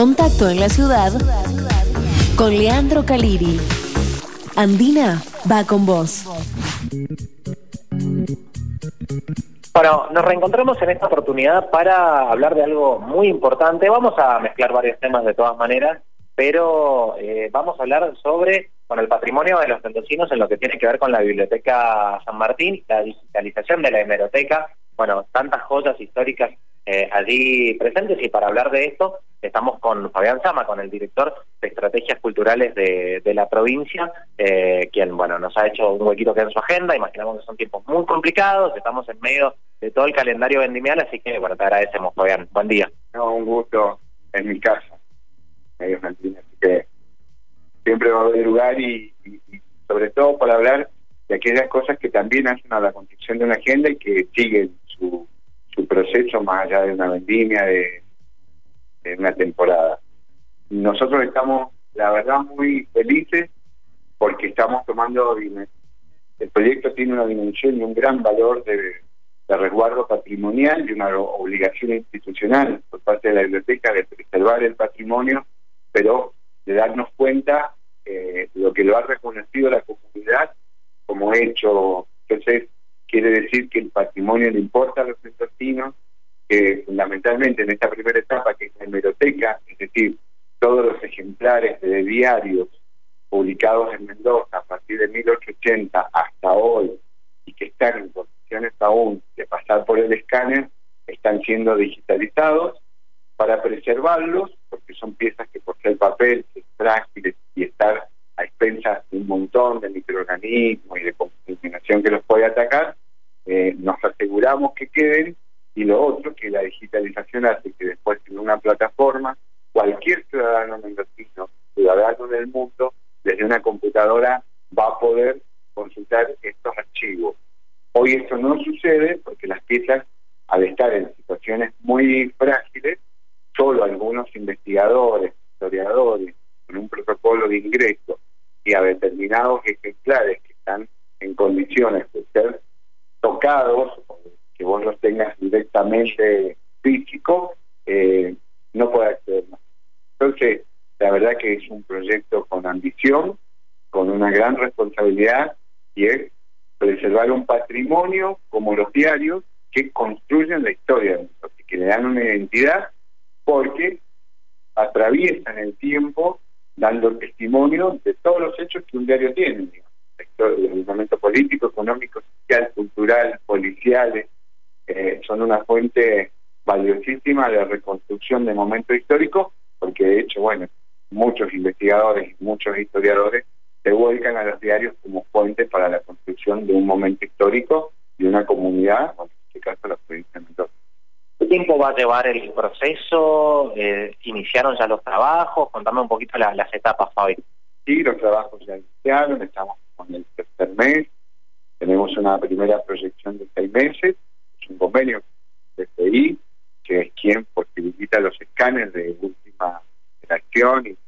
Contacto en la ciudad con Leandro Caliri. Andina va con vos. Bueno, nos reencontramos en esta oportunidad para hablar de algo muy importante. Vamos a mezclar varios temas de todas maneras, pero eh, vamos a hablar sobre con el patrimonio de los mendocinos en lo que tiene que ver con la Biblioteca San Martín, la digitalización de la hemeroteca, bueno, tantas joyas históricas eh, allí presentes. Y para hablar de esto estamos con Fabián Sama, con el director de Estrategias Culturales de, la provincia, eh, quien bueno nos ha hecho un huequito que en su agenda, imaginamos que son tiempos muy complicados, estamos en medio de todo el calendario vendimial, así que bueno, te agradecemos Fabián, buen día. No, un gusto en mi casa, medio así que siempre va a haber lugar y, sobre todo para hablar de aquellas cosas que también hacen a la construcción de una agenda y que siguen más allá de una vendimia, de, una temporada. Nosotros estamos, la verdad, muy felices porque estamos tomando, el proyecto tiene una dimensión y un gran valor de, resguardo patrimonial y una obligación institucional por parte de la biblioteca de preservar el patrimonio, pero de darnos cuenta eh, lo que lo ha reconocido la comunidad como hecho. Entonces, quiere decir que el patrimonio le importa a los mendocinos, que fundamentalmente en esta primera etapa, que es la hemeroteca, es decir, todos los ejemplares de diarios publicados en Mendoza a partir de 1880 hasta hoy y que están en condiciones aún de pasar por el escáner, están siendo digitalizados para preservarlos, porque son piezas que por ser papel, es frágiles y estar a expensas de un montón de microorganismos y de contaminación que los puede atacar, eh, nos aseguramos que queden y lo otro, que la digitalización hace que después en una plataforma cualquier ciudadano mendocino, ciudadano del mundo, desde una computadora va a poder consultar estos archivos. Hoy esto no sucede porque las piezas, al estar en situaciones muy frágiles, solo algunos investigadores, historiadores, con un protocolo de ingreso y a determinados ejemplares que están en condiciones de ser tocados, que vos los tengas directamente físico, eh, no puede acceder más. Entonces, la verdad que es un proyecto con ambición, con una gran responsabilidad, y es preservar un patrimonio como los diarios que construyen la historia, que le dan una identidad, porque atraviesan el tiempo dando testimonio de todos los hechos que un diario tiene, el momento político, económico, social, cultural, policiales, eh, son una fuente valiosísima de reconstrucción de momentos históricos, porque de hecho, bueno, muchos investigadores muchos historiadores se vuelcan a los diarios como fuente para la construcción de un momento histórico de una comunidad, en este caso la provincia de Mendoza. ¿Qué tiempo va a llevar el proceso? Eh, ¿Iniciaron ya los trabajos? Contame un poquito las etapas, Fabi. Sí, los trabajos ya iniciaron, estamos con el tercer mes, tenemos una primera proyección de seis meses, es un convenio de FI, que es quien posibilita los escáneres de última generación y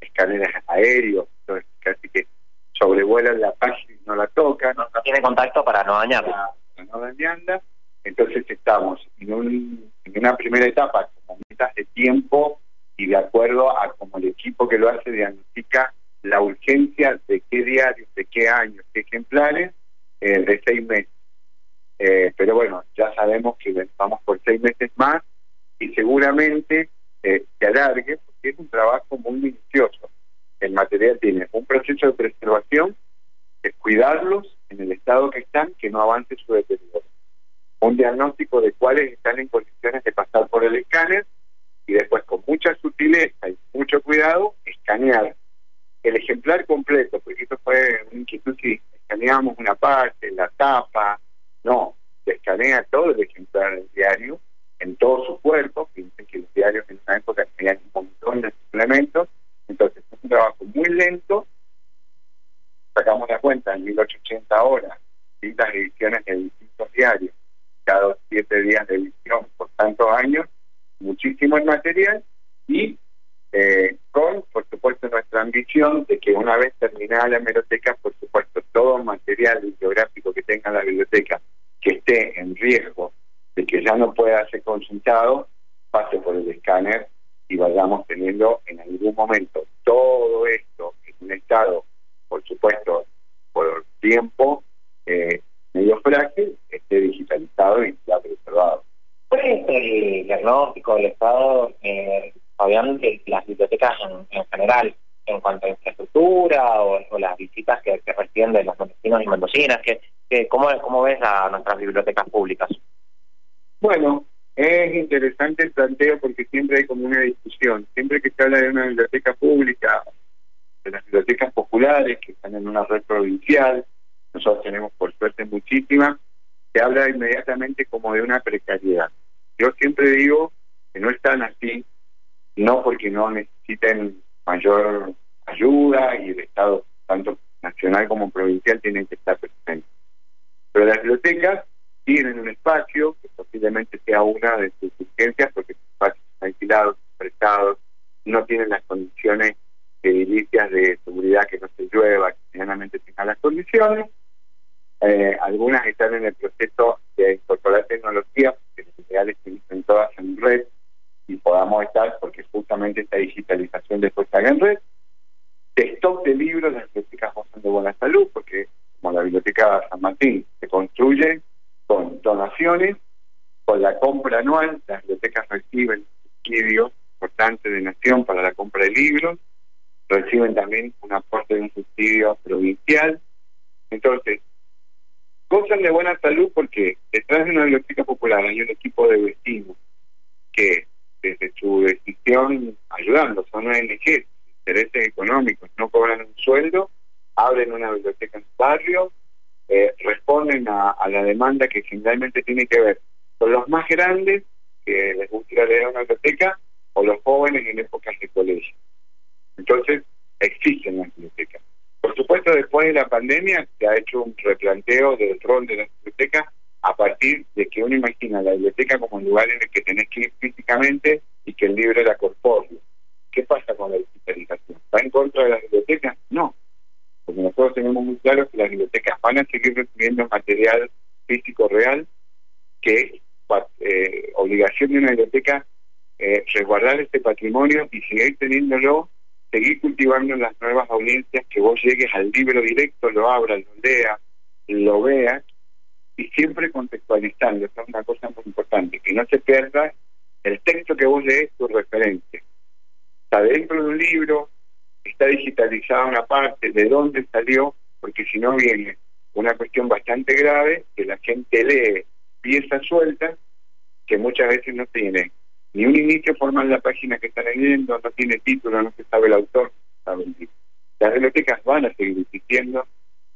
escáneres aéreos, entonces casi que sobrevuelan la página y no la tocan. No, tiene contacto para no dañarla. Para no dañarla entonces estamos en, un, en una primera etapa como metas de tiempo y a como el equipo que lo hace diagnostica la urgencia de qué diarios, de qué años, qué ejemplares, eh, de seis meses. Eh, pero bueno, ya sabemos que vamos por seis meses más y seguramente eh, se alargue porque es un trabajo muy minucioso. El material tiene un proceso de preservación, es cuidarlos en el estado que están, que no avance su deterioro un diagnóstico de cuáles están en condiciones de pasar por el escáner y después con mucha sutileza y mucho cuidado escanear. El ejemplar completo, porque esto fue una inquietud si escaneamos una parte, la tapa, no, se escanea todo el ejemplar del diario en todo su cuerpo, piensen que los diarios en esa época tenían un montón de suplementos, entonces es un trabajo muy lento, sacamos la cuenta en 1880 horas, distintas ediciones de distintos diarios, cada siete días de edición por tantos años, muchísimo el material y eh, con, por supuesto, nuestra ambición de que una vez terminada la hemeroteca, por supuesto, todo material bibliográfico que tenga la biblioteca que esté en riesgo de que ya no pueda ser consultado, pase por el escáner y vayamos teniendo en algún momento todo esto en un estado, por supuesto, por tiempo eh, medio frágil, esté digitalizado y ya preservado. ¿Cuál es el diagnóstico del Estado, eh, Fabián, de las bibliotecas en, general, en cuanto a infraestructura o, las visitas que, reciben de los mendocinos y mendocinas? Que, que, ¿cómo, ¿Cómo ves a nuestras bibliotecas públicas? Bueno, es interesante el planteo porque siempre hay como una discusión. Siempre que se habla de una biblioteca pública, de las bibliotecas populares que están en una red provincial, nosotros tenemos por suerte muchísimas, se habla inmediatamente como de una precariedad. Yo siempre digo que no están así, no porque no necesiten mayor ayuda y el Estado, tanto nacional como provincial, tienen que estar presentes. Pero las bibliotecas tienen un espacio que posiblemente sea una de sus urgencias porque sus espacios están alquilados, prestados, no tienen las condiciones edilicias de seguridad que no se llueva, que medianamente tengan las condiciones. Eh, algunas están en el proceso de incorporar tecnología, porque los ideales se dicen todas en red y podamos estar, porque justamente esta digitalización después está en red. De stock de libros, las bibliotecas gozan de buena salud, porque como la biblioteca San Martín se construye con donaciones, con la compra anual, las bibliotecas reciben subsidio importante de nación para la compra de libros, reciben también un aporte de un subsidio provincial. Entonces, gozan de buena salud porque detrás de una biblioteca popular hay un equipo de vecinos que desde su decisión ayudando, son ONG, intereses económicos, no cobran un sueldo, abren una biblioteca en su barrio, eh, responden a, la demanda que generalmente tiene que ver con los más grandes que les gusta leer a una biblioteca o los jóvenes en épocas de colegio. Entonces, existen las bibliotecas. Por supuesto, después de la pandemia se ha hecho un replanteo del rol de las bibliotecas a partir de que uno imagina la biblioteca como un lugar en el que tenés que ir físicamente y que el libro era corpóreo. ¿Qué pasa con la digitalización? ¿Va en contra de las bibliotecas? No, porque nosotros tenemos muy claro que las bibliotecas van a seguir recibiendo material físico real, que es eh, obligación de una biblioteca eh, resguardar este patrimonio y seguir teniéndolo, seguir cultivando las nuevas audiencias, que vos llegues al libro directo, lo abras, lo leas, lo veas, y siempre contextualizando, eso es una cosa muy importante, que no se pierda el texto que vos lees, tu referencia. Está dentro de un libro, está digitalizada una parte, de dónde salió, porque si no viene una cuestión bastante grave, que la gente lee piezas sueltas, que muchas veces no tiene ni un inicio formal la página que está leyendo, no tiene título, no se sabe el autor, sabe el Las bibliotecas van a seguir existiendo,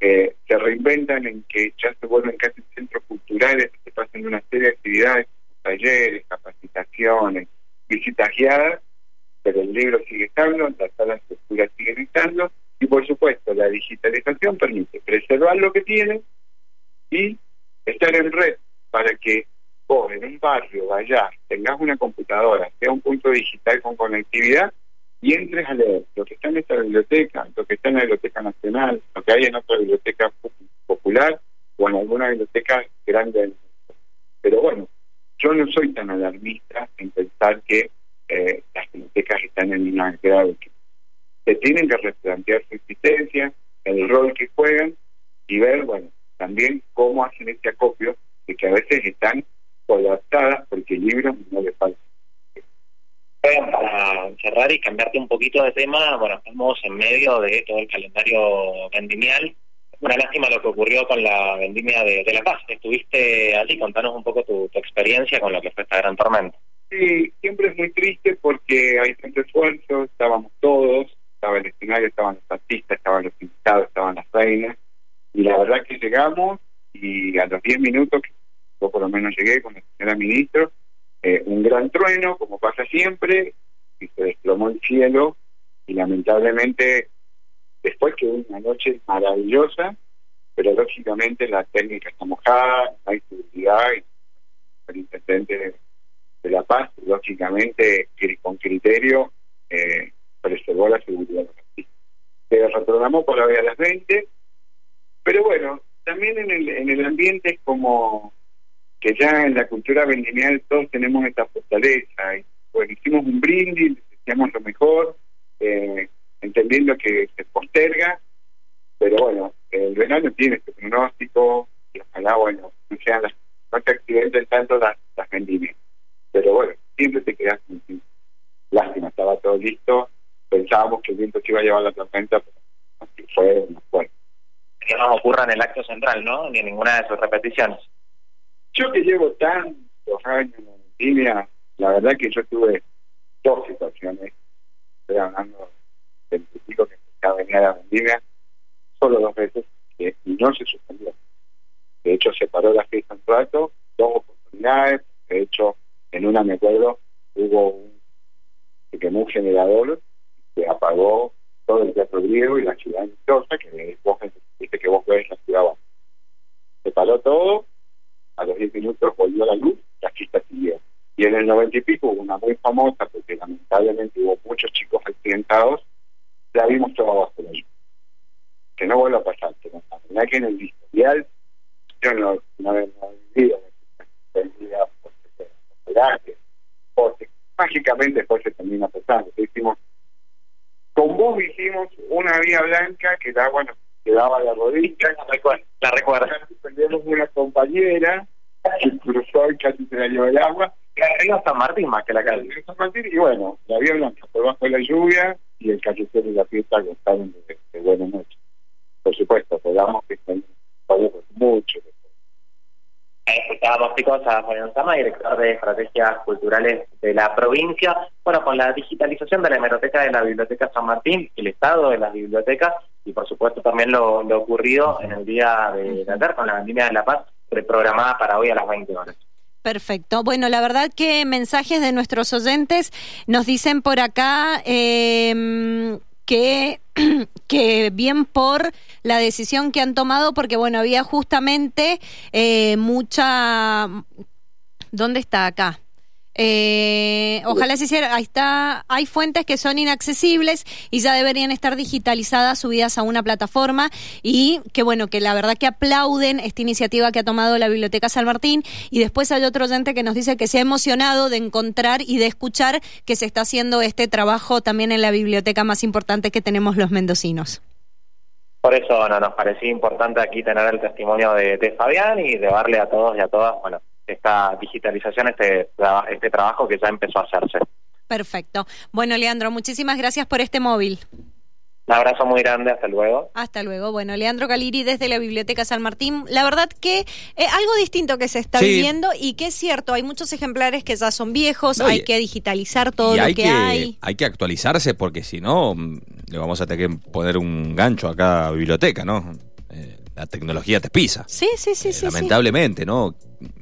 eh, se reinventan en que ya se vuelven casi centros culturales, se pasan una serie de actividades, talleres, capacitaciones, visitas guiadas, pero el libro sigue estando, las salas de siguen estando, y por supuesto la digitalización permite preservar lo que tiene y estar en red para que vos en un barrio vayas, tengas una computadora, sea un punto digital con conectividad y entres a leer. Lo que está en esta biblioteca, lo que está en la Biblioteca Nacional, lo que hay en otra biblioteca popular o en alguna biblioteca grande Pero bueno, yo no soy tan alarmista en pensar que eh, las bibliotecas están en una grave se tienen que replantear su existencia, el rol que juegan y ver, bueno, también cómo hacen este acopio, de que a veces están colapsadas porque el libro no les falta. Para cerrar y cambiarte un poquito de tema, bueno, estamos en medio de todo el calendario vendimial. Una lástima lo que ocurrió con la vendimia de, La Paz. Estuviste allí, contanos un poco tu, tu experiencia con lo que fue esta gran tormenta. Sí, siempre es muy triste porque hay tanto esfuerzo, estábamos todos, estaba el escenario, estaban los artistas, estaban los invitados, estaban las reinas, y la verdad que llegamos y a los 10 minutos, yo por lo menos llegué con la señora ministro, eh, un gran trueno, como pasa siempre, y se desplomó el cielo, y lamentablemente, después que una noche maravillosa, pero lógicamente la técnica está mojada, hay seguridad, y el intendente de La Paz, lógicamente, con criterio, eh, preservó la seguridad Se reprogramó por la vía a las 20, pero bueno, también en el, en el ambiente es como que ya en la cultura vendimial todos tenemos esta fortaleza. Y, bueno, hicimos un brindis, hacíamos lo mejor, eh, entendiendo que se posterga, pero bueno, el verano tiene este pronóstico y ojalá, bueno, no sean las, no se accidenten tanto las, las vendimias. Pero bueno, siempre te quedas sin Lástima, estaba todo listo, pensábamos que el viento se iba a llevar la tormenta, pero así fue, no fue. Que no ocurra en el acto central, ¿no? Ni en ninguna de sus repeticiones. Yo que llevo tantos años en la vendimia, la verdad que yo tuve dos situaciones, estoy hablando del pico que ya venía de la vendimia, solo dos veces, y no se suspendió. De hecho, se paró la fiesta un rato, dos oportunidades, de hecho, en una me acuerdo, hubo un, se quemó un generador que apagó todo el teatro griego y la ciudad Mendoza, que vos viste que vos ves la ciudad abajo. Se paró todo, a los 10 minutos volvió la luz, la fiesta siguió. Y en el 90 y pico hubo una muy famosa, porque lamentablemente hubo muchos chicos accidentados, la vimos toda abajo de. Que no vuelva a pasar, la verdad que en el historial, yo no, no, no mágicamente después se termina pasando. Hicimos, con vos hicimos una vía blanca que el agua nos quedaba a la rodilla, La recuerdo. perdimos una compañera que cruzó y casi se la llevó el agua, La río San Martín más que la calle. San Martín, y bueno, la vía blanca por bajo de la lluvia y el callejero y la fiesta gozaron de, de buena noche. Por supuesto, podamos que podemos mucho después. Ahí escuchábamos chicos a Julián Sama, director de estrategias culturales de la provincia. Bueno, con la digitalización de la hemeroteca de la Biblioteca San Martín, el estado de las bibliotecas y por supuesto también lo, lo ocurrido en el día de tarde con la vendimia de La Paz, reprogramada para hoy a las 20 horas. Perfecto. Bueno, la verdad que mensajes de nuestros oyentes nos dicen por acá eh, que, que bien por la decisión que han tomado, porque bueno, había justamente eh, mucha... ¿Dónde está acá? Eh, ojalá se hiciera, ahí está, hay fuentes que son inaccesibles y ya deberían estar digitalizadas, subidas a una plataforma. Y que bueno, que la verdad que aplauden esta iniciativa que ha tomado la Biblioteca San Martín. Y después hay otro oyente que nos dice que se ha emocionado de encontrar y de escuchar que se está haciendo este trabajo también en la biblioteca más importante que tenemos los mendocinos. Por eso no, nos parecía importante aquí tener el testimonio de, de Fabián y de darle a todos y a todas, bueno, esta digitalización, este, este trabajo que ya empezó a hacerse. Perfecto. Bueno, Leandro, muchísimas gracias por este móvil. Un abrazo muy grande, hasta luego. Hasta luego. Bueno, Leandro Caliri desde la Biblioteca San Martín. La verdad que eh, algo distinto que se está Sí. viviendo y que es cierto, hay muchos ejemplares que ya son viejos, No, y- hay que digitalizar todo y lo hay que, que, hay. hay que actualizarse porque si no mm, le vamos a tener que poner un gancho a cada biblioteca, ¿no? La tecnología te pisa. Sí, sí, sí, Eh, sí, sí. lamentablemente, ¿no?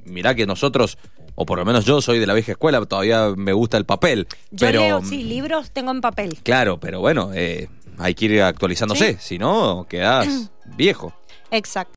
Mirá que nosotros, o por lo menos yo soy de la vieja escuela, todavía me gusta el papel. Yo pero, leo, sí, libros tengo en papel. Claro, pero bueno, eh, hay que ir actualizándose, Sí. si no, quedás viejo. Exacto.